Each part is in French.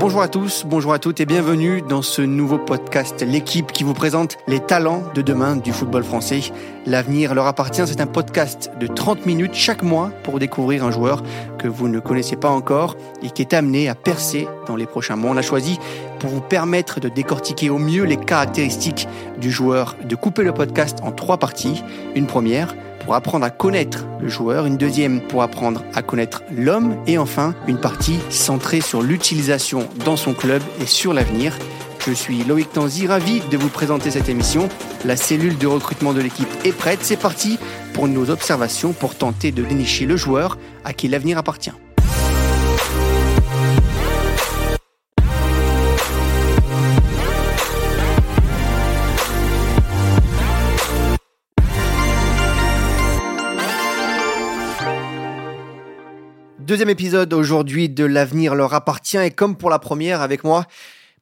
Bonjour à tous, bonjour à toutes et bienvenue dans ce nouveau podcast, l'équipe qui vous présente les talents de demain du football français. L'avenir leur appartient, c'est un podcast de 30 minutes chaque mois pour découvrir un joueur que vous ne connaissez pas encore et qui est amené à percer dans les prochains mois. On a choisi pour vous permettre de décortiquer au mieux les caractéristiques du joueur, de couper le podcast en trois parties. Une première, pour apprendre à connaître le joueur, une deuxième pour apprendre à connaître l'homme, et enfin une partie centrée sur l'utilisation dans son club et sur l'avenir. Je suis Loïc Tanzi, ravi de vous présenter cette émission. La cellule de recrutement de l'équipe est prête, c'est parti pour nos observations pour tenter de dénicher le joueur à qui l'avenir appartient. Deuxième épisode aujourd'hui de L'avenir leur appartient et comme pour la première avec moi,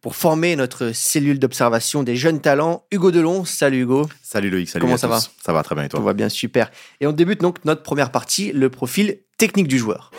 pour former notre cellule d'observation des jeunes talents, Hugo Delon. Salut Hugo. Salut Loïc, salut Comment à ça tous. va Ça va très bien et toi On va bien, super. Et on débute donc notre première partie, le profil technique du joueur.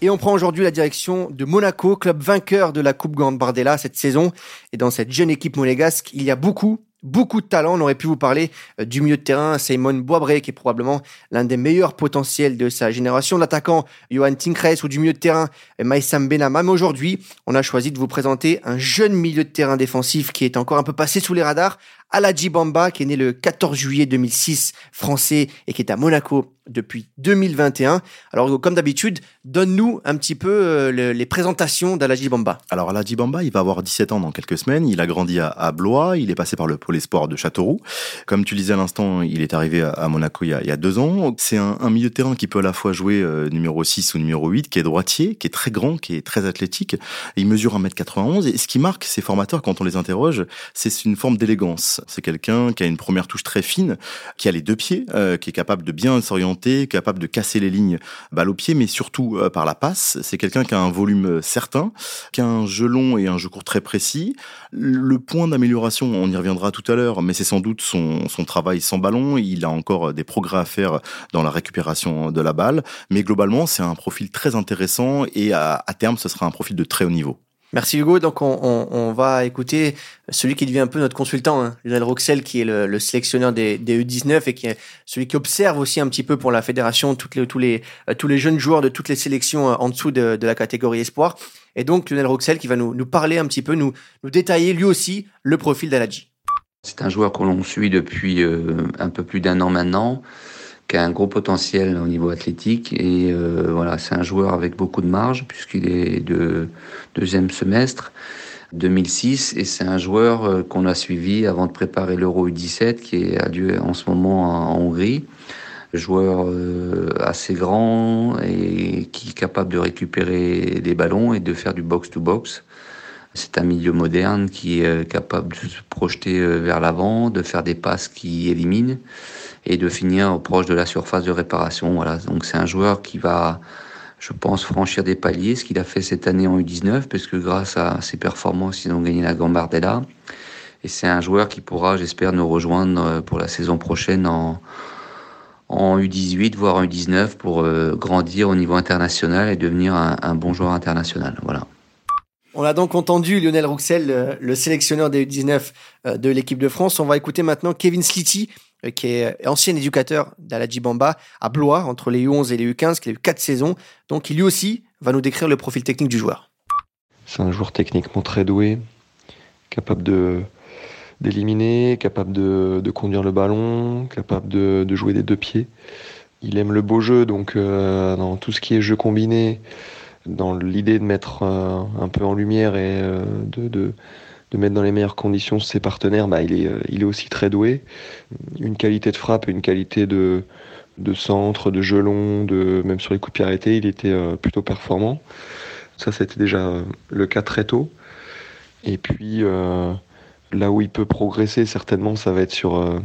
Et on prend aujourd'hui la direction de Monaco, club vainqueur de la Coupe Gambardella cette saison. Et dans cette jeune équipe monégasque, il y a beaucoup, beaucoup de talent. On aurait pu vous parler euh, du milieu de terrain, Simon Boisbré, qui est probablement l'un des meilleurs potentiels de sa génération, l'attaquant Johan Tinkres ou du milieu de terrain euh, Maïsam Benama. Mais aujourd'hui, on a choisi de vous présenter un jeune milieu de terrain défensif qui est encore un peu passé sous les radars, Aladji Bamba, qui est né le 14 juillet 2006, français, et qui est à Monaco depuis 2021. Alors, comme d'habitude, donne-nous un petit peu euh, le- les présentations d'Aladji Bamba. Alors Aladji Bamba, il va avoir 17 ans dans quelques semaines. Il a grandi à, Blois. Il est passé par le pôle espoir de Châteauroux. Comme tu disais à l'instant, il est arrivé à, Monaco il y, a, deux ans. C'est un, un milieu de terrain qui peut à la fois jouer euh, numéro 6 ou numéro 8, qui est droitier, qui est très grand, qui est très athlétique. Il mesure 1m91. Et ce qui marque ces formateurs quand on les interroge, c'est une forme d'élégance. C'est quelqu'un qui a une première touche très fine, qui a les deux pieds, euh, qui est capable de bien s'orienter, capable de casser les lignes balle au pied, mais surtout euh, par la passe. C'est quelqu'un qui a un volume euh, certain, qui a un jeu long et un jeu court très précis. Le point d'amélioration, on y reviendra tout à l'heure, mais c'est sans doute son, son travail sans ballon. Il a encore des progrès à faire dans la récupération de la balle, mais globalement, c'est un profil très intéressant et à, à terme, ce sera un profil de très haut niveau. Merci Hugo. Donc on, va écouter celui qui devient un peu notre consultant, hein, Lionel Roxel, qui est le, le sélectionneur des, des U19 et qui est celui qui observe aussi un petit peu pour la fédération toutes les, tous, les, euh, tous les jeunes joueurs de toutes les sélections euh, en dessous de, la catégorie espoir. Et donc Lionel Roxel qui va nous, nous parler un petit peu, nous, nous détailler lui aussi le profil d'Aladji. C'est un joueur que l'on suit depuis euh, un peu plus d'un an maintenant, qui a un gros potentiel au niveau athlétique. Et euh, voilà, c'est un joueur avec beaucoup de marge, puisqu'il est de deuxième semestre 2006. Et c'est un joueur euh, qu'on a suivi avant de préparer l'Euro U17, qui a lieu en ce moment en, Hongrie. Joueur euh, assez grand et qui est capable de récupérer des ballons et de faire du box-to-box. C'est un milieu moderne qui est capable de se projeter vers l'avant, de faire des passes qui éliminent et de finir proche de la surface de réparation. Voilà. Donc c'est un joueur qui va, je pense, franchir des paliers, ce qu'il a fait cette année en U19, parce que grâce à ses performances, ils ont gagné la Gambardella. Et c'est un joueur qui pourra, j'espère, nous rejoindre euh, pour la saison prochaine en, en U18, voire en U19, pour euh, grandir au niveau international et devenir un, bon joueur international. Voilà. On a donc entendu Lionel Roxel, le, le sélectionneur des U19 euh, de l'équipe de France. On va écouter maintenant Kevin Slity, euh, qui est ancien éducateur d'Aladji Bamba à Blois, entre les U11 et les U15, qui a eu quatre saisons. Donc, il lui aussi va nous décrire le profil technique du joueur. C'est un joueur techniquement très doué, capable de d'éliminer, capable de, conduire le ballon, capable de, jouer des deux pieds. Il aime le beau jeu, donc euh, dans tout ce qui est jeu combiné, dans l'idée de mettre euh, un peu en lumière et euh, de, de mettre dans les meilleures conditions ses partenaires, bah, il, est, euh, il est aussi très doué. Une qualité de frappe une qualité de, de centre, de jeu long, de, même sur les coups de pied arrêtés, il était euh, plutôt performant. Ça, c'était déjà euh, le cas très tôt. Et puis, euh, là où il peut progresser, certainement, ça va être sur. euh,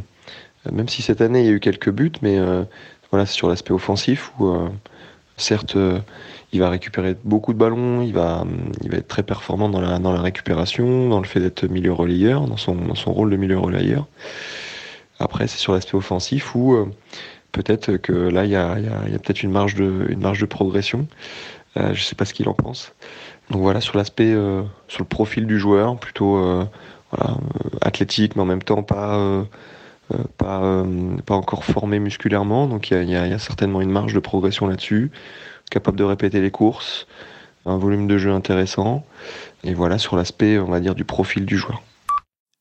même si cette année, il y a eu quelques buts, mais euh, voilà, c'est sur l'aspect offensif où, certes, il va récupérer beaucoup de ballons, il va, il va être très performant dans la, dans la récupération, dans le fait d'être milieu relayeur, dans son, son rôle de milieu relayeur. Après, c'est sur l'aspect offensif où euh, peut-être que là, il y a, y a- peut-être une marge de, une marge de progression. je ne sais pas ce qu'il en pense. Donc voilà, sur l'aspect, sur le profil du joueur, plutôt athlétique, mais en même temps pas, pas, pas encore formé musculairement. Donc il y a, certainement une marge de progression là-dessus. Capable de répéter les courses, un volume de jeu intéressant. Et voilà sur l'aspect, on va dire, du profil du joueur.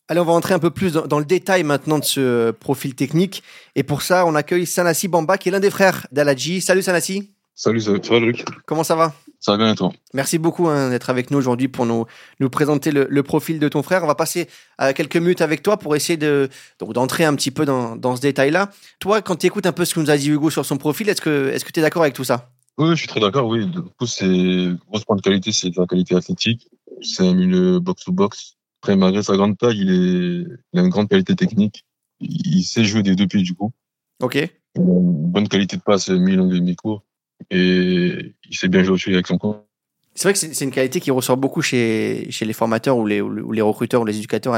Allez, on va entrer un peu plus dans, le détail maintenant de ce profil technique. Et pour ça, on accueille Sanassi Bamba, qui est l'un des frères d'Aladji. Salut Sanassi. Salut, ça va Luc? Comment ça va? Ça va bien et toi? Merci beaucoup hein, d'être avec nous aujourd'hui pour nous, nous présenter le, profil de ton frère. On va passer à quelques minutes avec toi pour essayer de, d'entrer un petit peu dans, dans ce détail-là. Toi, quand tu écoutes un peu ce que nous a dit Hugo sur son profil, est-ce que est-ce que tu es d'accord avec tout ça? Oui, je suis très d'accord. Oui, du coup, c'est grosse point de qualité, c'est de la qualité athlétique. C'est un milieu box-to-box. Après, malgré sa grande taille, il, est... il a une grande qualité technique. Il sait jouer des deux pieds, du coup. Ok. Une bonne qualité de passe, mi-long et mi-court. Et il sait bien jouer aussi avec son corps. C'est vrai que c'est une qualité qui ressort beaucoup chez, chez les formateurs ou les, ou les recruteurs ou les éducateurs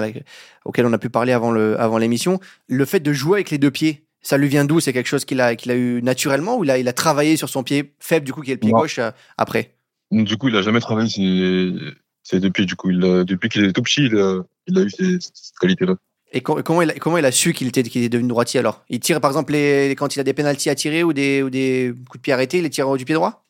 auxquels on a pu parler avant l'émission. Avant le fait de jouer avec les deux pieds, ça lui vient d'où? C'est quelque chose qu'il a, qu'il a eu naturellement ou il a, il a travaillé sur son pied faible, du coup, qui est le pied gauche euh, après? Du coup, il a jamais travaillé ses, ses deux pieds. Du coup, il a, depuis qu'il est tout petit, il a, il a eu ces, cette qualité-là. Et comment il, a, comment il a su qu'il était, qu'il est devenu droitier alors? Il tire par exemple les, quand il a des pénalties à tirer ou des, ou des coups de pied arrêtés, il les tire du pied droit?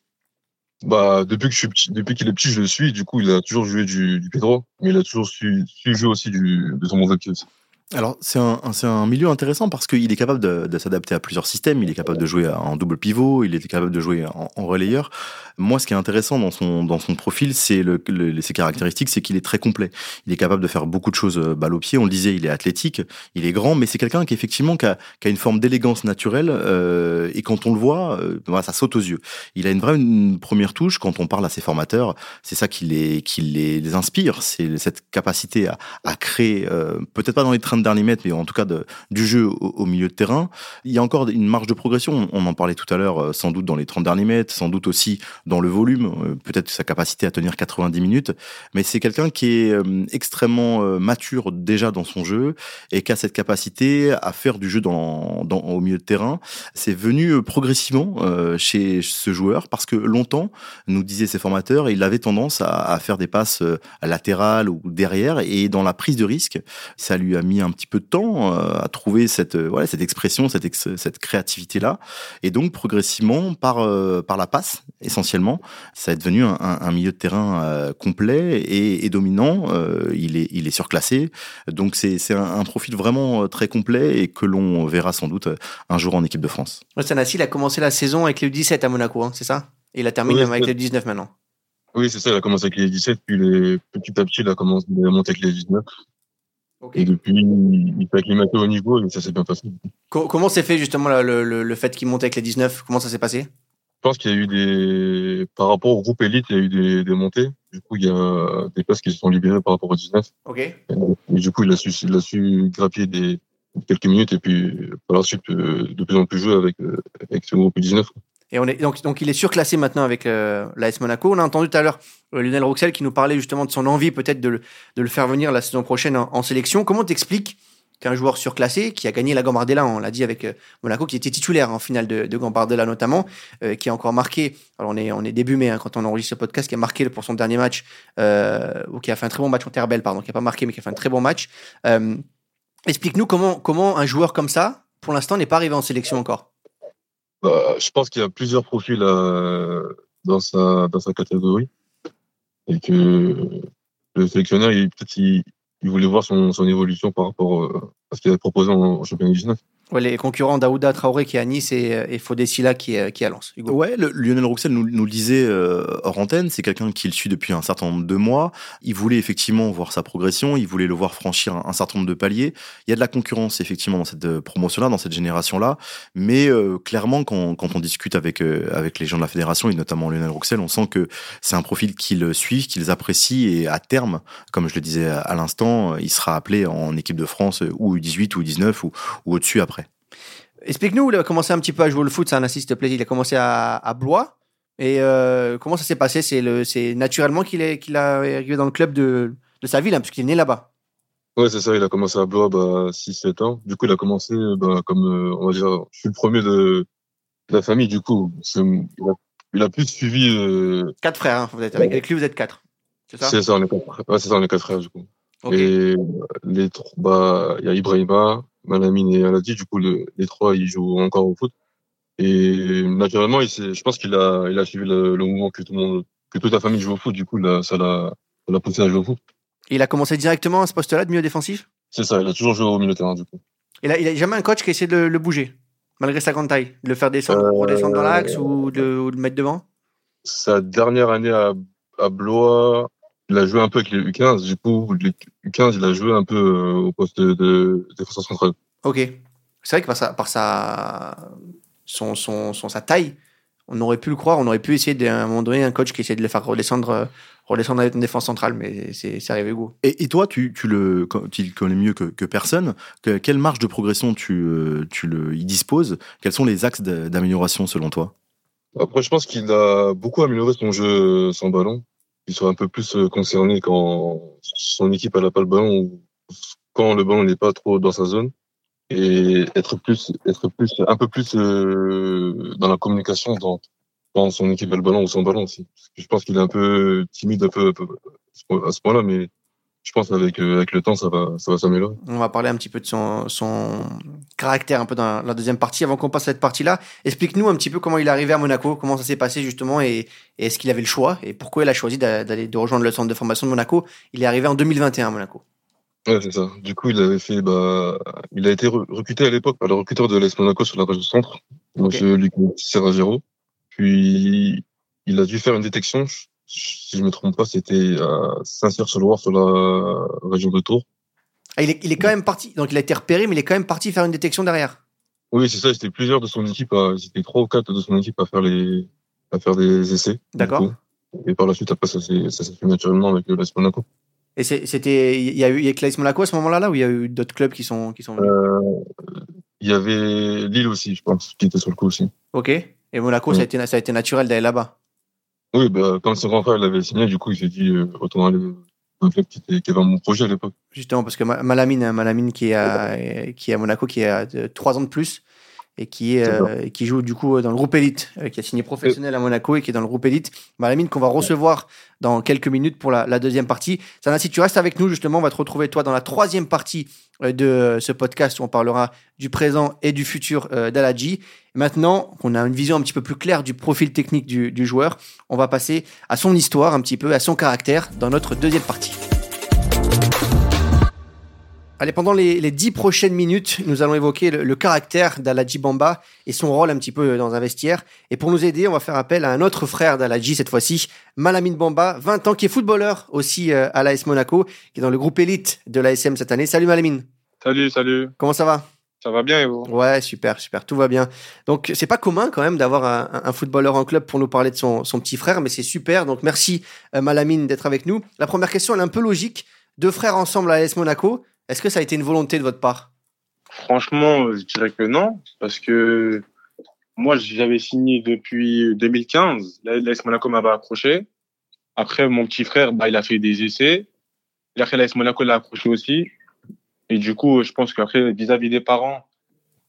Bah, depuis que je suis depuis qu'il est petit, je le suis. Du coup, il a toujours joué du, du pied droit, mais il a toujours su, su jouer aussi du, de son mauvais pied aussi. Alors, c'est un, un, milieu intéressant parce qu'il est capable de, de s'adapter à plusieurs systèmes. Il est capable de jouer en double pivot, il est capable de jouer en, relayeur. Moi, ce qui est intéressant dans son, dans son profil, c'est le, ses caractéristiques, c'est qu'il est très complet. Il est capable de faire beaucoup de choses euh, balle au pied. On le disait, il est athlétique, il est grand, mais c'est quelqu'un qui, effectivement, qui a, qui a, une forme d'élégance naturelle. Euh, et quand on le voit, euh, voilà, ça saute aux yeux. Il a une vraie première touche. Quand on parle à ses formateurs, c'est ça qui les, qui les, les inspire. C'est cette capacité à, à créer, euh, peut-être pas dans les trains de dernier mètre, mais en tout cas du jeu au, milieu de terrain. Il y a encore une marge de progression. On en parlait tout à l'heure, euh, sans doute dans les 30 derniers mètres, sans doute aussi dans le volume, euh, peut-être sa capacité à tenir 90 minutes. Mais c'est quelqu'un qui est euh, extrêmement mature déjà dans son jeu et qui a cette capacité à faire du jeu dans au milieu de terrain. C'est venu progressivement chez ce joueur parce que longtemps, nous disaient ses formateurs, il avait tendance à, à faire des passes latérales ou derrière et dans la prise de risque, ça lui a mis un petit peu de temps euh, à trouver cette euh, voilà cette expression, cette cette créativité là, et donc progressivement par euh, par la passe essentiellement, ça est devenu un, un milieu de terrain complet et, et dominant. il est il est surclassé, donc c'est c'est un, un, profil vraiment très complet et que l'on verra sans doute un jour en équipe de France. Sanassi, il a commencé la saison avec les 17 à Monaco, hein, c'est ça? Et il a terminé avec les 19 maintenant. Oui, c'est ça. Il a commencé avec les 17, puis les, petit à petit, il a commencé à monter avec les 19. Et depuis, il peut acclimater au niveau et ça s'est bien passé. Comment s'est fait justement le, le, le fait qu'il monte avec les 19 Comment ça s'est passé? Je pense qu'il y a eu des. Par rapport au groupe élite, il y a eu des, des montées. Du coup, il y a des places qui se sont libérées par rapport aux 19. Ok. Et, du coup, il a su, il a su grappiller des, quelques minutes et puis par la suite euh, de plus en plus jouer avec, euh, avec ce groupe 19. Et on est, donc, donc il est surclassé maintenant avec euh, l'AS Monaco. On a entendu tout à l'heure euh, Lionel Roxel qui nous parlait justement de son envie peut-être de, de, le faire venir la saison prochaine en, sélection. Comment t'expliques qu'un joueur surclassé qui a gagné la Gambardella, on l'a dit avec euh, Monaco, qui était titulaire en finale de, de Gambardella notamment, euh, qui a encore marqué, alors on est, on est début mai hein, quand on enregistre ce podcast, qui a marqué pour son dernier match, ou qui a fait un très bon match en Terbel, pardon, qui a pas marqué mais qui a fait un très bon match. Explique-nous comment, comment un joueur comme ça, pour l'instant, n'est pas arrivé en sélection encore. Bah, je pense qu'il y a plusieurs profils euh, dans sa dans sa catégorie et que le sélectionneur, il peut-être il, il, voulait voir son, son évolution par rapport euh, à ce qu'il avait proposé en, en championnat 19. Les concurrents Daouda Traoré qui est à Nice et, euh, et Fodessila qui est, qui est à Lens. Hugo. Ouais, le, Lionel Rouxel nous, nous le disait euh, hors antenne, c'est quelqu'un qui le suit depuis un certain nombre de mois. Il voulait effectivement voir sa progression, il voulait le voir franchir un, certain nombre de paliers. Il y a de la concurrence effectivement dans cette euh, promotion-là, dans cette génération-là, mais euh, clairement quand, quand on discute avec euh, avec les gens de la fédération et notamment Lionel Rouxel, on sent que c'est un profil qu'ils suivent, qu'ils apprécient et à terme, comme je le disais à, à l'instant, il sera appelé en équipe de France ou U18 ou U19 ou, ou au-dessus après. Explique-nous, il a commencé un petit peu à jouer le foot, ça, un assist, s'il te plaît. Il a commencé à, à Blois. Et euh, comment ça s'est passé? C'est naturellement qu'il est, qu'il a arrivé dans le club de, de sa ville, hein, puisqu'il est né là-bas. Ouais, c'est ça. Il a commencé à Blois bah, 6-7 ans. Du coup, il a commencé, bah, comme euh, on va dire, je suis le premier de, de la famille. Du coup, il a il a plus suivi. Euh... Quatre frères, hein, vous êtes avec, avec lui, vous êtes quatre. C'est ça? C'est ça, on est quatre. Ouais, c'est ça, on est quatre frères du coup. Et les trois, bah, il y a Ibrahima, Malamine et Aladi. Du coup, le, les trois, ils jouent encore au foot. Et naturellement, il je pense qu'il a, il a suivi le, le, mouvement que tout le monde, que toute la famille joue au foot. Du coup, là, ça l'a, poussé à jouer au foot. il a commencé directement à ce poste-là de milieu défensif? C'est ça, il a toujours joué au milieu de terrain du coup. Il a, il a jamais un coach qui a essayé de le, le bouger, malgré sa grande taille, de le faire descendre, euh, redescendre dans l'axe ou de, ou de le mettre devant? Sa dernière année à, à Blois, il a joué un peu avec les U15. Du coup, les U15, il a joué un peu euh, au poste de, de défenseur central. Ok. C'est vrai que par sa, par sa, son, son, son, sa taille, on aurait pu le croire, on aurait pu essayer d'un moment donné un coach qui essayait de le faire redescendre, euh, redescendre en défense centrale, mais c'est arrivé go. Et, et, toi, tu, tu, le, tu le connais mieux que, que personne. Que, quelle marge de progression tu, euh, tu le, y disposes Quels sont les axes d'amélioration selon toi? Après, je pense qu'il a beaucoup amélioré son jeu sans ballon. Il soit un peu plus euh, concerné quand son équipe n'a pas le ballon ou quand le ballon n'est pas trop dans sa zone et être plus, être plus, un peu plus euh, dans la communication dans, dans son équipe a le ballon ou son ballon aussi. Je pense qu'il est un peu timide un peu à ce point-là, mais je pense avec euh, avec le temps ça va ça va s'améliorer. On va parler un petit peu de son son caractère un peu dans la deuxième partie avant qu'on passe à cette partie-là. Explique-nous un petit peu comment il est arrivé à Monaco, comment ça s'est passé justement et, et est-ce qu'il avait le choix et pourquoi il a choisi d'aller de rejoindre le centre de formation de Monaco. Il est arrivé en 2021 à Monaco. Ouais, c'est ça. Du coup, il avait fait, bah, il a été recruté à l'époque par le recruteur de l'AS Monaco sur la page de centre, okay. M. Luc Serragero. Puis, il a dû faire une détection, si je me trompe pas, c'était à Saint-Cyr-sur-Loire, sur la région de Tours. Ah, il est, il est quand même parti, donc il a été repéré, mais il est quand même parti faire une détection derrière. Oui, c'est ça. C'était plusieurs de son équipe, c'était trois ou quatre de son équipe à faire les, à faire des essais. D'accord. Et par la suite, après, ça s'est, fait naturellement avec l'AS Monaco. Et c'était, il y a eu, il y a Claes Monaco à ce moment-là, là, ou il y a eu d'autres clubs qui sont, qui sont venus? Euh, Il y avait Lille aussi, je pense, qui était sur le coup aussi. Ok. Et Monaco, ça, a été, ça a été naturel d'aller là-bas? Oui, bah, quand son grand frère l'avait signé, du coup, il s'est dit, euh, autant aller un club qui, était, qui avait mon projet à l'époque. Justement, parce que Malamine, hein, Malamine qui est à, qui est à Monaco, qui a trois ans de plus et qui, est, euh, qui joue du coup dans le groupe élite, euh, qui a signé professionnel à Monaco et qui est dans le groupe élite. Malamine qu'on va recevoir dans quelques minutes pour la, la deuxième partie. Sana, si tu restes avec nous, justement, on va te retrouver toi dans la troisième partie euh, de ce podcast où on parlera du présent et du futur euh, d'Aladji. Maintenant qu'on a une vision un petit peu plus claire du profil technique du, du joueur, on va passer à son histoire un petit peu, à son caractère dans notre deuxième partie. Allez, pendant les, les dix prochaines minutes, nous allons évoquer le, le caractère d'Aladji Bamba et son rôle un petit peu dans un vestiaire. Et pour nous aider, on va faire appel à un autre frère d'Aladji cette fois-ci, Malamine Bamba, 20 ans, qui est footballeur aussi euh, à l'AS Monaco, qui est dans le groupe élite de l'ASM cette année. Salut Malamine. Salut, salut. Comment ça va? Ça va bien et vous? Ouais, super, super, tout va bien. Donc c'est pas commun quand même d'avoir un, un, footballeur en club pour nous parler de son, son petit frère, mais c'est super. Donc merci euh, Malamine d'être avec nous. La première question, elle est un peu logique. Deux frères ensemble à l'AS Monaco. Est-ce que ça a été une volonté de votre part? Franchement, je dirais que non, parce que moi, j'avais signé depuis 2015. L'AS Monaco m'avait approché. Après, mon petit frère, bah, il a fait des essais. Et après, l'AS Monaco l'a approché aussi. Et du coup, je pense qu'après, vis-à-vis des parents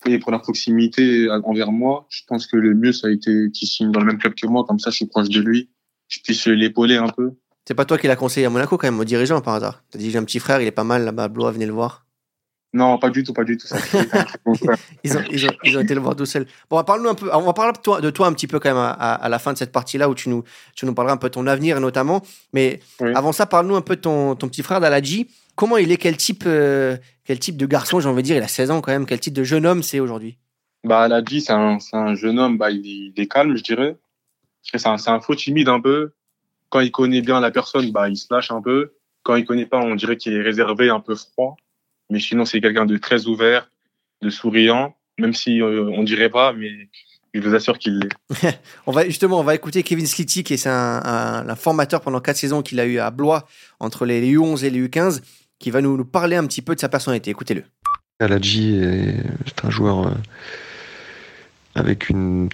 et pour la proximité envers moi, je pense que le mieux, ça a été qu'il signe dans le même club que moi. Comme ça, je suis proche de lui. Je puisse l'épauler un peu. C'est pas toi qui l'as conseillé à Monaco quand même, au dirigeant par hasard. T'as dit j'ai un petit frère, il est pas mal là-bas à Blois, venez le voir. Non, pas du tout, pas du tout. Ça, ils, ont, ils, ont, ils ont été le voir tout seul. Bon, parle-nous un peu. On va parler de toi, de toi un petit peu quand même à, à, la fin de cette partie-là où tu nous, tu nous parleras un peu de ton avenir notamment. Mais oui. avant ça, parle-nous un peu de ton, ton petit frère Daladji. Comment il est? Quel type, euh, quel type de garçon, j'ai envie de dire? Il a 16 ans quand même. Quel type de jeune homme c'est aujourd'hui? Bah, Daladji, c'est un, un jeune homme. Bah, il, il est calme, je dirais. C'est un, un faux timide un peu quand il connaît bien la personne, bah, il se lâche un peu. Quand il connaît pas, on dirait qu'il est réservé, un peu froid. Mais sinon, c'est quelqu'un de très ouvert, de souriant, même si euh, on dirait pas, mais je vous assure qu'il l'est. on va justement, on va écouter Kevin Slity, qui est un, un, un, formateur pendant quatre saisons qu'il a eu à Blois entre les U11 et les U15, qui va nous, nous parler un petit peu de sa personnalité. Écoutez-le. Aladji est un joueur euh, avec une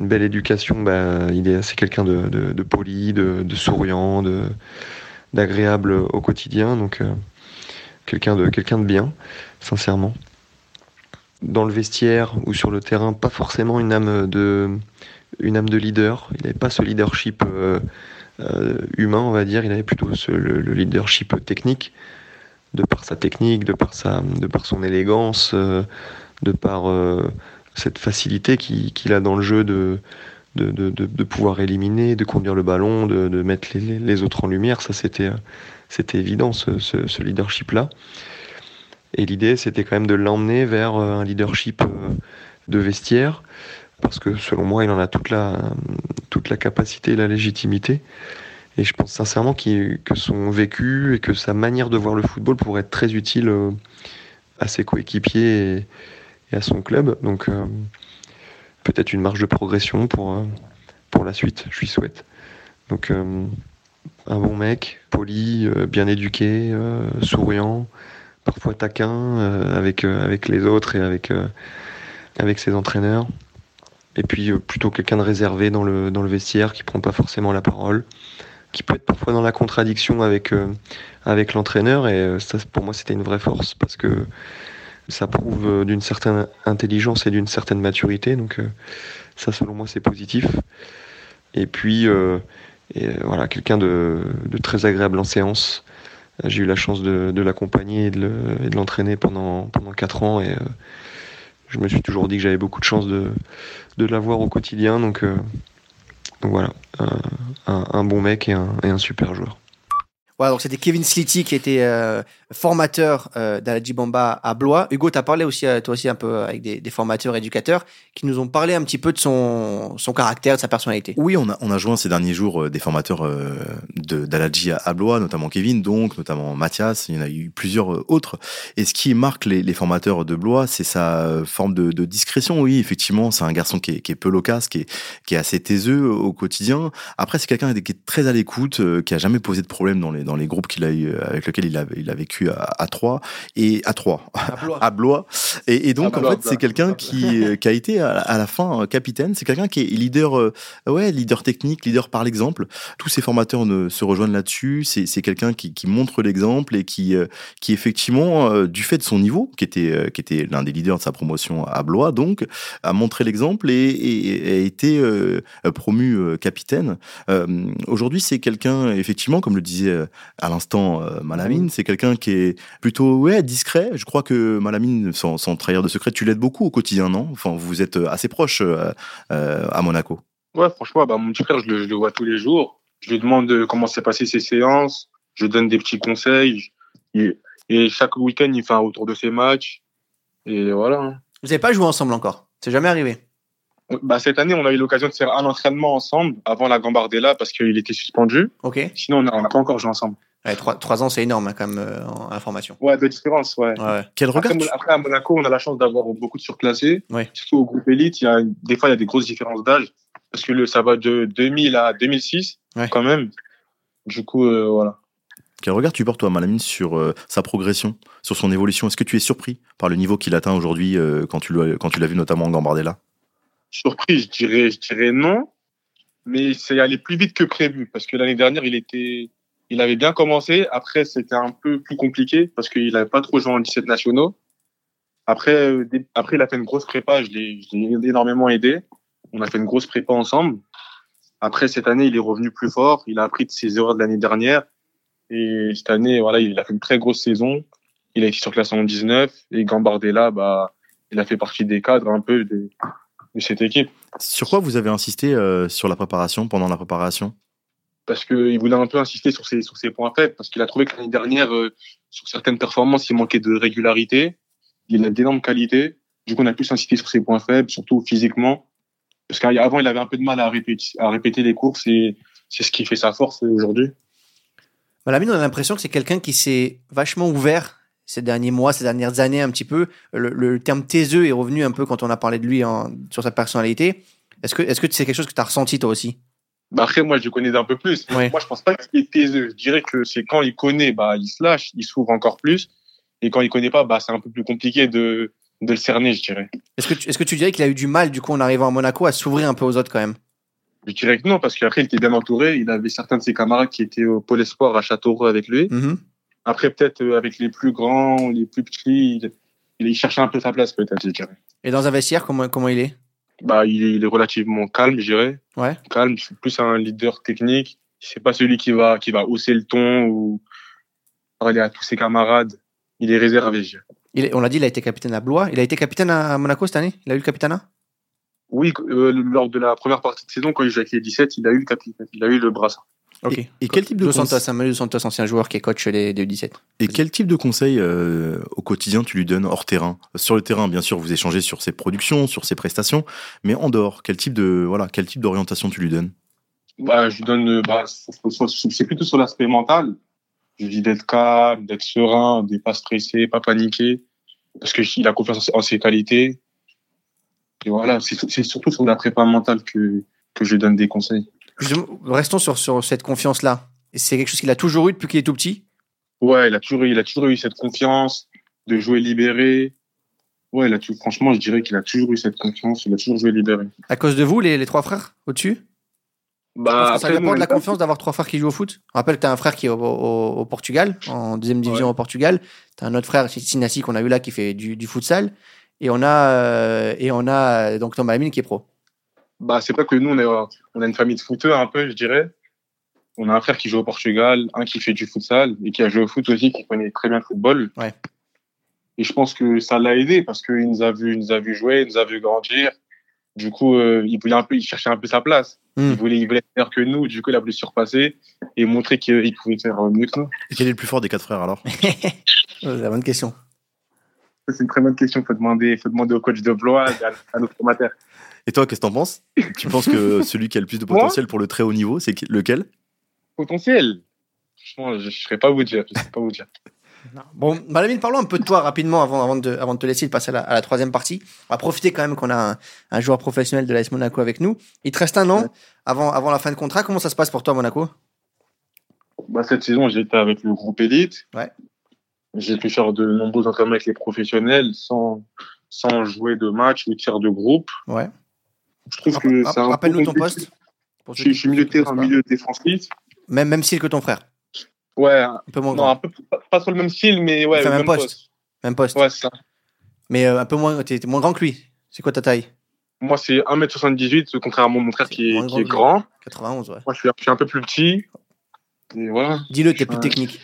une belle éducation, bah, c'est quelqu'un de, poli, de, souriant, d'agréable au quotidien, donc euh, quelqu'un de quelqu'un de bien, sincèrement. Dans le vestiaire ou sur le terrain, pas forcément une âme de leader. Il n'avait pas ce leadership humain, on va dire. Il avait plutôt le, leadership technique, de par sa technique, de par, sa, de par son élégance, de par cette facilité qu'il a dans le jeu de, de, pouvoir éliminer, de conduire le ballon, de, mettre les, autres en lumière. Ça, c'était, c'était évident, ce, leadership-là. Et l'idée, c'était quand même de l'emmener vers euh, un leadership euh, de vestiaire, parce que selon moi, il en a toute la, toute la capacité et la légitimité. Et je pense sincèrement que son vécu et que sa manière de voir le football pourrait être très utile euh, à ses coéquipiers et à son club. Donc peut-être une marge de progression pour, pour la suite, je lui souhaite. Donc un bon mec, poli, bien éduqué, souriant, parfois taquin euh, avec, euh, avec les autres et avec, euh, avec ses entraîneurs. Et puis plutôt quelqu'un de réservé dans le, dans le vestiaire qui prend pas forcément la parole, qui peut être parfois dans la contradiction avec, avec l'entraîneur. Et ça, pour moi, c'était une vraie force parce que ça prouve d'une certaine intelligence et d'une certaine maturité. Donc ça, selon moi, c'est positif. Et puis, et, voilà, quelqu'un de, très agréable en séance, j'ai eu la chance de, l'accompagner et de l'entraîner pendant, pendant 4 ans et euh, je me suis toujours dit que j'avais beaucoup de chance de, l'avoir au quotidien. Donc, euh, voilà, un, bon mec et un super joueur. Voilà, donc c'était Kevin Slity qui était euh, formateur euh, d'Aladji Bamba à Blois. Hugo, tu as parlé aussi, euh, toi aussi, un peu avec des, des, formateurs, éducateurs, qui nous ont parlé un petit peu de son, caractère, de sa personnalité. Oui, on a, on joint ces derniers jours euh, des formateurs euh, d'Aladji à, Blois, notamment Kevin, donc, notamment Mathias, il y en a eu plusieurs autres. Et ce qui marque les, formateurs de Blois, c'est sa forme de, de, discrétion. Oui, effectivement, c'est un garçon qui est, qui est peu loquace, qui est, qui est assez taiseux au quotidien. Après, c'est quelqu'un qui est très à l'écoute, qui a jamais posé de problème dans les dans les groupes qu'il a eu, avec lesquels il a, il a vécu à, à Troyes et à Troyes, à Blois. Et, et, donc, en fait, c'est quelqu'un qui, qui a été à, la fin capitaine. C'est quelqu'un qui est leader, euh, ouais, leader technique, leader par l'exemple. Tous ces formateurs ne, se rejoignent là-dessus. C'est quelqu'un qui, qui montre l'exemple et qui, euh, qui effectivement, euh, du fait de son niveau, qui était, qui était l'un des leaders de sa promotion à Blois, donc, a montré l'exemple et, et, a été promu capitaine. Aujourd'hui, c'est quelqu'un, effectivement, comme le disait à l'instant euh, Malamine, c'est quelqu'un qui est plutôt ouais, discret. Je crois que Malamine, sans, sans trahir de secret, tu l'aides beaucoup au quotidien, non? Enfin, vous êtes assez proche euh, euh, à Monaco. Ouais, franchement, bah, mon petit frère, je le, je le vois tous les jours. Je lui demande comment s'est passé ses séances. Je lui donne des petits conseils. Et, et chaque week-end, il fait un retour de ses matchs. Et voilà. Hein. Vous n'avez pas joué ensemble encore? C'est jamais arrivé? Bah, cette année, on a eu l'occasion de faire un entraînement ensemble avant la Gambardella parce qu'il était suspendu. Ok. Sinon, on n'a pas encore joué ensemble. Ouais, trois, trois, ans, c'est énorme hein, quand même euh, en information. Ouais, de différence, ouais. ouais. Quel regard après, après, à Monaco, on a la chance d'avoir beaucoup de surclassés. Ouais. Surtout au groupe élite, il y a, des fois, il y a des grosses différences d'âge. Parce que le, ça va de 2000 à 2006, ouais. quand même. Du coup, euh, voilà. Quel regard tu portes, toi, Malamine, sur euh, sa progression, sur son évolution? Est-ce que tu es surpris par le niveau qu'il atteint aujourd'hui euh, quand tu l'as vu notamment en Gambardella? Surpris, je dirais, je dirais non, mais c'est allé plus vite que prévu parce que l'année dernière, il était, il avait bien commencé. Après, c'était un peu plus compliqué parce qu'il n'avait pas trop joué en 17 nationaux. Après, euh, après, il a fait une grosse prépa. Je l'ai énormément aidé. On a fait une grosse prépa ensemble. Après, cette année, il est revenu plus fort. Il a appris de ses erreurs de l'année dernière. Et cette année, voilà, il a fait une très grosse saison. Il a été surclassé en 19. Et Gambardella, bah, il a fait partie des cadres un peu de cette équipe. Sur quoi vous avez insisté euh, sur la préparation, pendant la préparation? Parce qu'il voulait un peu insister sur ses, sur ses points faibles, parce qu'il a trouvé que l'année dernière, euh, sur certaines performances, il manquait de régularité, il a d'énormes qualités. Du coup, on a plus insisté sur ses points faibles, surtout physiquement. Parce qu'avant, il avait un peu de mal à répéter, à répéter les courses et c'est ce qui fait sa force aujourd'hui. Malamine, on a l'impression que c'est quelqu'un qui s'est vachement ouvert ces derniers mois, ces dernières années un petit peu. Le, le terme taiseux est revenu un peu quand on a parlé de lui en, sur sa personnalité. Est-ce que est-ce que c'est quelque chose que tu as ressenti toi aussi? Bah Après, moi, je le connais un peu plus. Moi, je pense pas qu'il est taiseux. Je dirais que c'est quand il connaît, bah, il se lâche, il s'ouvre encore plus. Et quand il connaît pas, bah, c'est un peu plus compliqué de, de le cerner, je dirais. Est-ce que, tu, est-ce que tu dirais qu'il a eu du mal, du coup, en arrivant à Monaco, à s'ouvrir un peu aux autres quand même? Je dirais que non, parce qu'après, il était bien entouré. Il avait certains de ses camarades qui étaient au Pôle Espoir à Châteauroux avec lui. mm-hmm. Après, peut-être euh, avec les plus grands, les plus petits, il, il cherchait un peu sa place, peut-être, je dirais. Et dans un vestiaire, comment, comment il est? Bah, il, est, il est relativement calme, je dirais. Ouais. Calme, c'est plus un leader technique. C'est pas celui qui va, qui va hausser le ton ou parler à tous ses camarades. Il est réservé, je dirais. Il on l'a dit, il a été capitaine à Blois. Il a été capitaine à Monaco cette année? Il a eu le capitanat Oui, euh, lors de la première partie de saison, quand il jouait avec les 17, il a eu le capitaine, il a eu le brassard. Ok. Et, et quel type de conseil Santos, Samuel Santos, ancien joueur qui est coach des, des U17. Et quel type de conseils euh, au quotidien tu lui donnes hors terrain? Sur le terrain, bien sûr, vous échangez sur ses productions, sur ses prestations, mais en dehors, quel type de voilà, quel type d'orientation tu lui donnes? Bah, je lui donne, euh, bah, c'est- plutôt sur l'aspect mental. Je lui dis d'être calme, d'être serein, de pas stresser, pas paniquer, parce que il a confiance en ses qualités. Et voilà, c'est c'est surtout sur la prépa mentale que, que je lui donne des conseils. Restons sur, sur cette confiance-là. C'est quelque chose qu'il a toujours eu depuis qu'il est tout petit? Ouais, il a toujours, eu- il a toujours eu cette confiance de jouer libéré. Ouais, il a tout, franchement, je dirais qu'il a toujours eu cette confiance, il a toujours joué libéré. À cause de vous, les, les trois frères au-dessus? Bah, ça apporte de la confiance d'avoir trois frères qui jouent au foot. On rappelle que tu as un frère qui est au, au- au Portugal, en deuxième division au Portugal. Tu as un autre frère, Sinassi, qu'on a eu là, qui fait du, du futsal. Et on a, euh, et on a donc Thomas Amine qui est pro. Bah, c'est pas que nous, on, est, euh, on a une famille de footeux un peu, je dirais. On a un frère qui joue au Portugal, un qui fait du futsal et qui a joué au foot aussi, qui connaît très bien le football. Ouais. Et je pense que ça l'a aidé parce qu'il nous a vu, il nous a vu jouer, il nous a vu grandir. Du coup, euh, il voulait un peu, il cherchait un peu sa place. Hmm. Il voulait, il voulait être meilleur que nous. Du coup, il a voulu surpasser et montrer qu'il pouvait faire mieux que nous. Et Quel est le plus fort des quatre frères alors? C'est la bonne question. C'est une très bonne question. Faut demander, faut demander au coach de Blois et à, à notre formateur. Et toi, qu'est-ce que t'en penses? Tu penses que celui qui a le plus de potentiel pour le très haut niveau, c'est lequel? Potentiel? Franchement, je ne saurais pas vous dire. Je sais pas vous dire. Non. Bon, Malamine, parlons un peu de toi rapidement avant, avant, de, avant de te laisser passer à la, à la troisième partie. On va profiter quand même qu'on a un, un joueur professionnel de l'AS Monaco avec nous. Il te reste un an avant, avant la fin de contrat. Comment ça se passe pour toi, Monaco? Bah, cette saison, j'étais avec le groupe élite. Ouais. J'ai pu faire de nombreux entraînements avec les professionnels sans, sans jouer de match ou tir de groupe. Ouais. Je trouve que Rapp- peu Rappelle-nous ton poste. Pour Je suis, milieu de terrain, milieu défensif. Même, même style que ton frère. Ouais, Un peu moins non, grand. un peu, pas- sur le même style, mais ouais, Enfin, le même poste. Même poste. Ouais, c'est ça. Mais euh, un peu moins, t'es moins grand que lui. C'est quoi ta taille? Moi, c'est 1m78, contrairement à mon frère qui est, grand qui est que lui. grand. 91, ouais. Moi, je suis, je suis un peu plus petit. Voilà. Dis-le, t'es plus technique.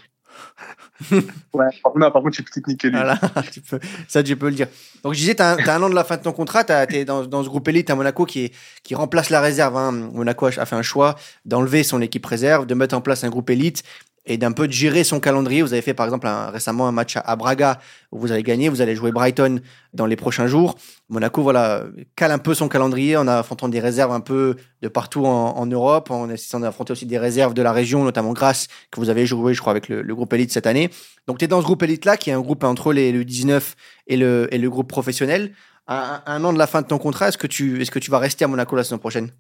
Ouais, non, par contre, plus technique que lui. Voilà, tu peux- ça tu peux le dire. Donc je disais, tu as, un an de la fin de ton contrat, tu es dans, dans ce groupe élite à Monaco qui, est, qui remplace la réserve. hein. Monaco a a fait un choix d'enlever son équipe réserve, de mettre en place un groupe élite et d'un peu de gérer son calendrier. Vous avez fait par exemple récemment un match à, Braga où vous allez gagner, vous allez jouer Brighton dans les prochains jours. Monaco voilà, cale un peu son calendrier en affrontant des réserves un peu de partout en, en Europe, en essayant d'affronter aussi des réserves de la région, notamment Grasse, que vous avez joué je crois avec le, groupe élite cette année. Donc tu es dans ce groupe élite-là, qui est un groupe entre le 19 et le, et le groupe professionnel. À un, an de la fin de ton contrat, est-ce que, tu, est-ce que tu vas rester à Monaco la saison prochaine?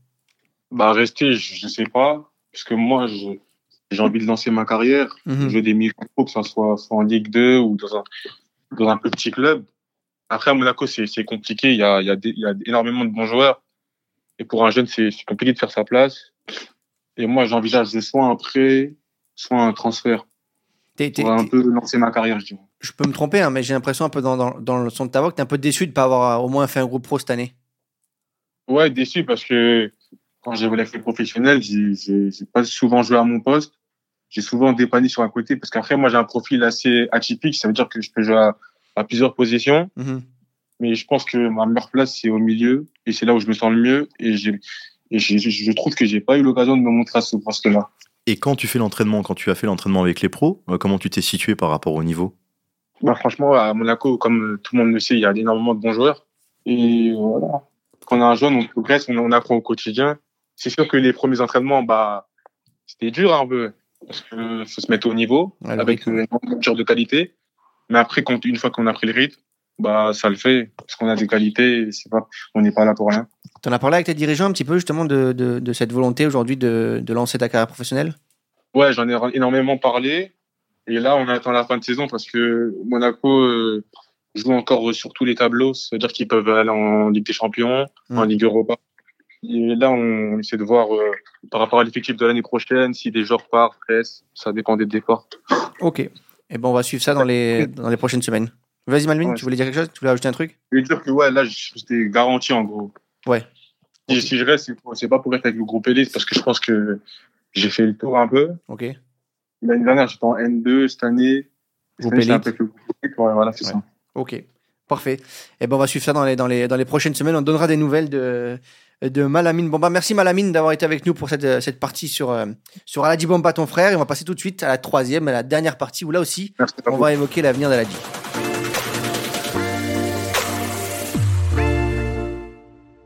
Bah, rester, je, je sais pas. Parce que moi, je- j'ai envie de lancer ma carrière. Mhm. jouer des micros, que ce soit, soit en Ligue 2 ou dans un, dans un plus petit club. Après, à Monaco, c'est compliqué. Il y a, il y, a des- il y a énormément de bons joueurs. Et pour un jeune, c'est compliqué de faire sa place. Et moi, j'envisage soit un prêt, soit un transfert. Pour un peu lancer ma carrière, je dirais. Je peux me tromper, hein, mais j'ai l'impression un peu dans, dans, dans le son de ta voix que tu es un peu déçu de ne pas avoir euh, au moins fait un groupe pro cette année. Ouais, déçu parce que quand j'ai voulu être professionnel, j'ai pas souvent joué à mon poste. J'ai souvent dépanné sur un côté parce qu'après, moi, j'ai un profil assez atypique. Ça veut dire que je peux jouer à, à plusieurs positions. Mhm. mais je pense que ma meilleure place c'est au milieu et c'est là où je me sens le mieux et j'ai et j'ai- je, trouve que j'ai pas eu l'occasion de me montrer à ce poste-là. Et quand tu fais l'entraînement, quand tu as fait l'entraînement avec les pros, euh, comment tu t'es situé par rapport au niveau? Bah franchement à Monaco comme euh, tout le monde le sait il y a énormément de bons joueurs et voilà quand on a un jeune on progresse on, on apprend au quotidien. C'est sûr que les premiers entraînements bah c'était dur un peu parce que faut se mettre au niveau avec une voiture de qualité mais après quand une fois qu'on a pris le rythme bah ça le fait parce qu'on a des qualités c'est pas on n'est pas là pour rien. Tu en as parlé avec tes dirigeants un petit peu justement de, de, de cette volonté aujourd'hui de, de lancer ta carrière professionnelle? Ouais, j'en ai énormément parlé. Et là, on attend la fin de saison parce que Monaco euh, joue encore sur tous les tableaux. C'est-à-dire qu'ils peuvent aller en Ligue des Champions, en Ligue Europa. Et là, on essaie de voir euh, par rapport à l'effectif de l'année prochaine si des joueurs partent, restent. Ça dépend des départs. Ok. Et ben on va suivre ça dans les, dans les prochaines semaines. Vas-y Malvin, Ouais. tu voulais dire quelque chose? Tu voulais ajouter un truc? Je veux dire que ouais, là, j'étais garanti en gros. Ouais. Si je reste, c'est pas pour être avec le groupe élite parce que je pense que j'ai fait le tour un peu. Ok. L'année dernière, j'étais en N2. Cette année, cette Groupe élite. peu avec le groupe élite. Ouais, voilà, c'est Ouais. ça. Ok. Parfait. Et ben on va suivre ça dans les, dans les, dans les prochaines semaines. On donnera des nouvelles de, de Malamine Bomba. Merci Malamine d'avoir été avec nous pour cette, cette partie sur, euh, sur Aladi ton frère. Et on va passer tout de suite à la troisième, à la dernière partie où là aussi, Merci on va évoquer l'avenir d'Aladi.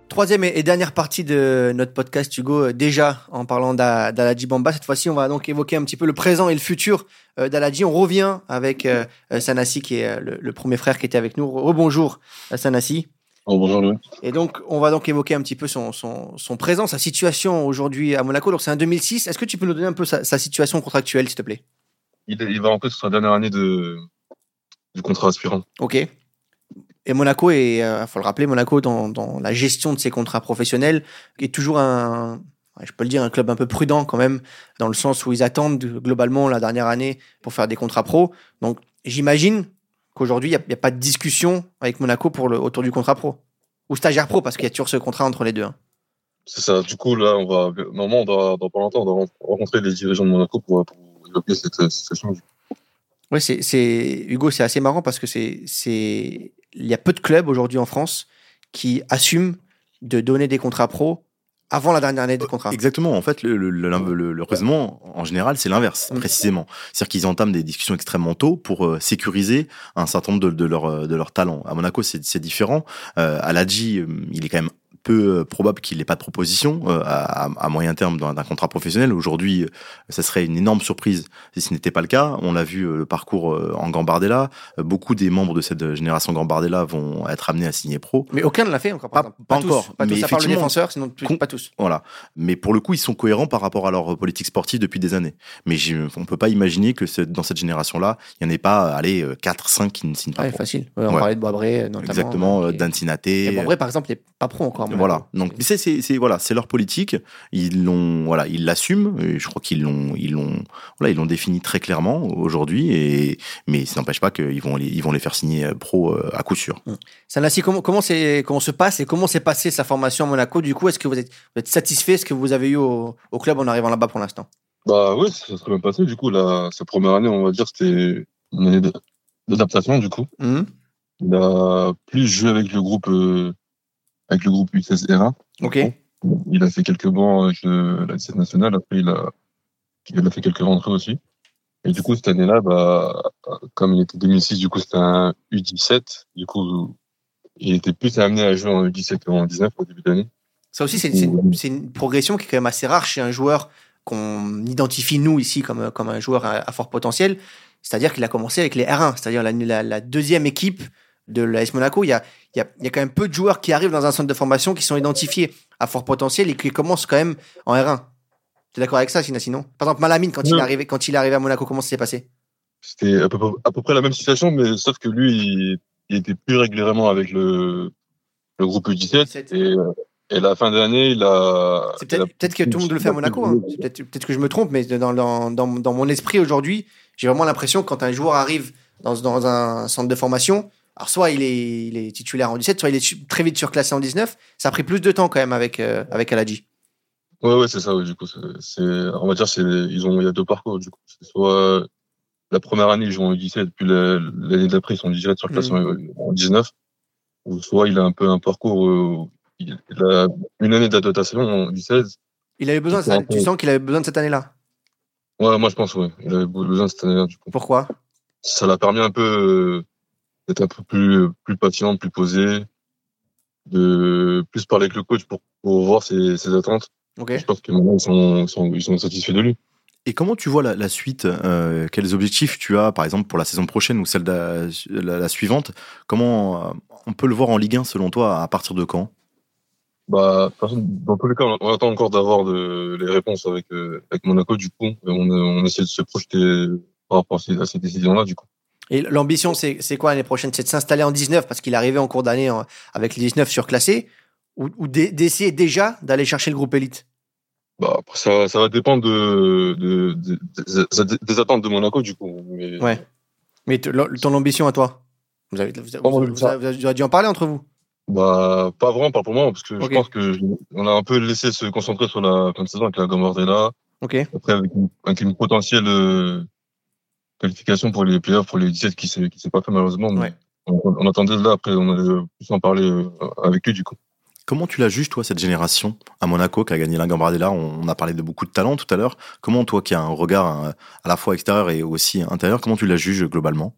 Troisième et et dernière partie de notre podcast, Hugo, euh, déjà en parlant d'A- d'Aladji Bamba. Cette fois-ci, on va donc évoquer un petit peu le présent et le futur euh, d'Aladji. On revient avec euh, euh, Sanassi, qui est euh, le, le premier frère qui était avec nous. Rebonjour, euh, Sanassi. Oh, bonjour, Louis. Et donc, on va donc évoquer un petit peu son, son, son présent, sa situation aujourd'hui à Monaco. Donc, c'est en 2006. Est-ce que tu peux nous donner un peu sa, sa situation contractuelle, s'il te plaît? Il, il va rentrer sur sa dernière année de, du contrat aspirant. Ok. Et Monaco, il faut le rappeler, Monaco, dans, dans la gestion de ses contrats professionnels, est toujours un, je peux le dire, un club un peu prudent quand même, dans le sens où ils attendent globalement la dernière année pour faire des contrats pro. Donc, j'imagine qu'aujourd'hui, il n'y a, a pas de discussion avec Monaco pour le, autour du contrat pro. Ou stagiaire pro, parce qu'il y a toujours ce contrat entre les deux. hein. C'est ça. Du coup, là, on va, normalement, on doit, dans pas longtemps, on doit rencontrer les dirigeants de Monaco pour, pour évoquer cette situation. C'est, c'est, Hugo, c'est assez marrant parce que c'est, c'est, il y a peu de clubs aujourd'hui en France qui assument de donner des contrats pro avant la dernière année de contrat. Exactement. En fait, le, le, le, le- le raisonnement, en général, c'est l'inverse, Mm. précisément. C'est-à-dire qu'ils entament des discussions extrêmement tôt pour euh, sécuriser un certain nombre de, de leurs de leurs talents. À Monaco, c'est différent. Euh, à l'Adji, euh, il est quand même peu euh, probable qu'il n'ait pas de proposition euh, à, à moyen terme d'un contrat professionnel. Aujourd'hui, euh, ça serait une énorme surprise si ce n'était pas le cas. On l'a vu le parcours en Gambardella. Beaucoup des membres de cette génération Gambardella vont être amenés à signer pro. Mais aucun ne l'a fait encore. Par Pas- exemple. pas tous, encore, Pas tous, mais à part le défenseur, sinon plus- pas tous. Voilà. Mais pour le coup, ils sont cohérents par rapport à leur politique sportive depuis des années. Mais on peut pas imaginer que dans cette génération-là, il n'y en ait pas, allez, 4, 5 qui ne signent pas Ouais, pro. facile. Ouais, on Ouais. parlait de Boisbré, notamment. Exactement, Et- Dan Sinaté. Et Boisbré, par exemple, n'est pas pro encore. Voilà. Donc, c'est, c'est, c'est- voilà, c'est leur politique. Ils l'ont, voilà, ils l'assument. Et je crois qu'ils l'ont, ils l'ont, voilà, ils l'ont défini très clairement aujourd'hui. Et mais ça n'empêche pas qu'ils vont, les, ils vont les faire signer euh, pro euh, à coup sûr. Sanassi, comment, comment, c'est, comment se passe et comment s'est passée sa formation à Monaco? Du coup, est-ce que vous êtes, vous êtes satisfait de ce que vous avez eu au, au club en arrivant là-bas pour l'instant? Bah oui, ça serait bien passé. Du coup, la, sa première année, on va dire, c'était une année d'adaptation, du coup. Il a plus joué avec le groupe, euh, avec le groupe U16 Ok. Il a fait quelques bancs avec le, la 17 nationale. Après, il a, il a fait quelques rentrées aussi. Et du coup, cette année-là, bah, comme il était 2006, du coup, c'était un U17. Du coup, il était plus amené à jouer en U17 qu'en 19 au début d'année. Ça aussi, c'est, une, une progression qui est quand même assez rare chez un joueur qu'on identifie, nous, ici, comme, comme un joueur à, à fort potentiel. C'est-à-dire qu'il a commencé avec les R1, c'est-à-dire la, la, la deuxième équipe de l'AS Monaco. Il y, a, il, y a, il y a quand même peu de joueurs qui arrivent dans un centre de formation qui sont identifiés à fort potentiel et qui commencent quand même en R1. Tu es d'accord avec ça, Sina, sinon Par exemple, Malamine, quand, il est arrivé, quand il est arrivé à Monaco, comment ça s'est passé? C'était à peu, près- à peu près la même situation, mais sauf que lui, il, il était plus régulièrement avec le, le groupe U17. Et, euh, et la fin d'année, il a. C'est il a- peut-être que tout le monde le fait à Monaco. hein. Peut-être que je me trompe, mais dans, dans, dans, dans mon esprit aujourd'hui, j'ai vraiment l'impression que quand un joueur arrive dans, dans un centre de formation, alors soit il est, il est titulaire en 17, soit il est très vite surclassé en 19. Ça a pris plus de temps quand même avec, euh, avec Aladji. Ouais, ouais, c'est ça, oui, du coup. c'est- on va dire, c'est, ils ont, il y a deux parcours, du coup. C'est soit la première année, ils jouent en U17, puis la- l'année d'après, ils sont direct sur classe en, en 19. Ou soit il a un peu un parcours, euh, il, a une année d'adaptation en U16. Il avait besoin, de ça- tu sens qu'il avait besoin de cette année-là? Ouais, moi, je pense, ouais. Il avait besoin de cette année-là, du coup. Pourquoi? Ça l'a permis un peu, euh, d'être un peu plus, plus patient, plus posé, de plus parler avec le coach pour, pour voir ses, ses attentes. Je pense que maintenant, ils sont, ils sont, ils sont satisfaits de lui. Et comment tu vois la, la suite euh, Quels objectifs tu as, par exemple, pour la saison prochaine ou celle de la, la- la suivante? Comment euh, on peut le voir en Ligue 1 selon toi À partir de quand? Bah, dans tous les cas, on attend encore d'avoir de, les réponses avec, euh, avec Monaco, du coup. On, on essaie de se projeter par rapport à ces, à ces décisions-là, du coup. Et l'ambition, c'est quoi l'année prochaine? C'est de s'installer en 19 parce qu'il est arrivé en cours d'année avec les 19 surclassés ou, ou d'e- d'essayer déjà d'aller chercher le groupe élite? Bah, ça, ça va dépendre de, de, de- des- des attentes de Monaco, du coup. Mais, Ouais. Mais ton ambition à toi? Vous avez, vous, avez- Comment vous ça avez- vous avez dû en parler entre vous? Bah, pas vraiment, pas pour moi, parce que je pense que je- on a un peu laissé se concentrer sur la fin de saison avec la Gambardella. Ok. Après, avec une, avec une potentielle euh, qualification pour les playoffs, pour les 17 qui s'est, qui s'est pas fait malheureusement. mais Ouais. On, on attendait là, après, on allait plus en parler euh, avec lui, du coup. Comment tu la juges, toi, cette génération à Monaco qui a gagné la Gambardella? On on a parlé de beaucoup de talent tout à l'heure. Comment, toi, qui as un regard euh, à la fois extérieur et aussi intérieur, comment tu la juges globalement?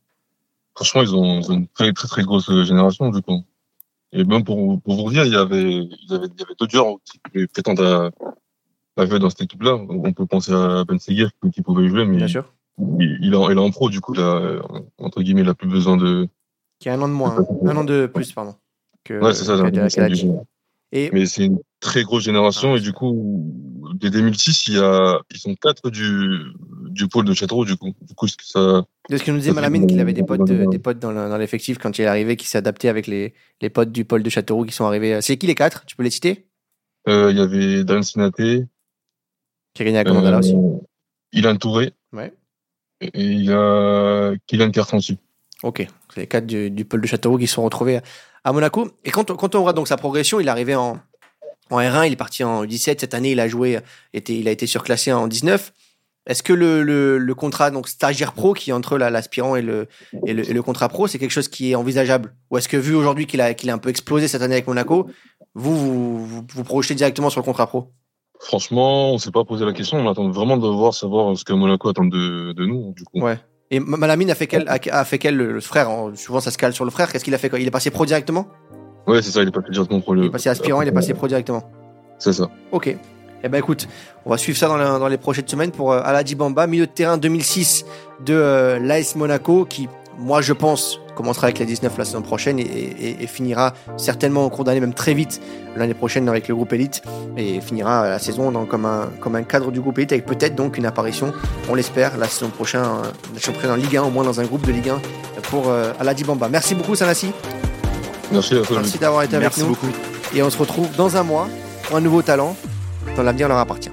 Franchement, ils ont, ils ont une très, très, très grosse euh, génération, du coup. Et même pour, pour vous dire, il y avait, il y avait, il y avait d'autres joueurs qui pouvaient prétendre à, à jouer dans cette équipe-là. On peut penser à Ben Seguir qui, qui pouvait y jouer, mais Bien sûr. Il, il, est en, il est en pro, du coup, là, euh, entre guillemets, il a plus besoin de. Qui a un an de moins, hein. un an de plus, pardon. Que, Ouais, c'est ça, que- Et Mais c'est une très grosse génération, et du coup, dès 2006, il y a, ils sont quatre du, du pôle de Châteauroux, du coup. Du coup, ça, de ce que nous disait Malamine, qu'il avait des potes, de- des potes dans le- dans l'effectif quand il est arrivé, qui s'est adapté avec les, les potes du pôle de Châteauroux qui sont arrivés. C'est qui les quatre? Tu peux les citer? Euh, il y avait Dan Sinaté, Qui a gagné la Commandala aussi. euh, Ilan Touré, Ouais. Et il a Kylian Cartanti. Ok, c'est les quatre du, du pôle de Châteauroux qui sont retrouvés à Monaco. Et quand, on- quand voit donc sa progression, il est arrivé en, en R1, il est parti en 17. Cette année, il a joué, était, il a été surclassé en 19. Est-ce que le, contrat donc stagiaire pro qui est entre la- l'aspirant et le, et, le, contrat pro, c'est quelque chose qui est envisageable? Ou est-ce que vu aujourd'hui qu'il a, qu'il a un peu explosé cette année avec Monaco, vous vous projetez directement sur le contrat pro? Franchement, on s'est pas posé la question. On attend vraiment de voir savoir ce que Monaco attend de, de nous, du coup. Ouais. Et Ma- Malamine a fait quel, a, a fait quel le, frère en- Souvent ça se cale sur le frère. Qu'est-ce qu'il a fait quoi? Il est passé pro directement? Ouais, c'est ça, il est pas directement pour le. Il est passé aspirant, il est passé pro directement. C'est ça. Ok. Eh ben écoute, on va suivre ça dans, la- dans les prochaines semaines pour euh, Aladi Bamba, milieu de terrain 2006 de euh, l'AS Monaco, qui, moi je pense, commencera avec les 19 la saison prochaine et, et- et finira certainement au cours d'année, même très vite l'année prochaine avec le groupe Elite, et finira la saison dans- comme, un, comme un cadre du groupe Elite avec peut-être donc une apparition, on l'espère, la saison prochaine, euh, la prochaine en Ligue 1, au moins dans un groupe de Ligue 1 pour euh, Aladi Bamba. Merci beaucoup Sanassi, Merci merci d'avoir été Merci avec nous. beaucoup. Et on se retrouve dans un mois pour un nouveau talent dont l'avenir leur appartient.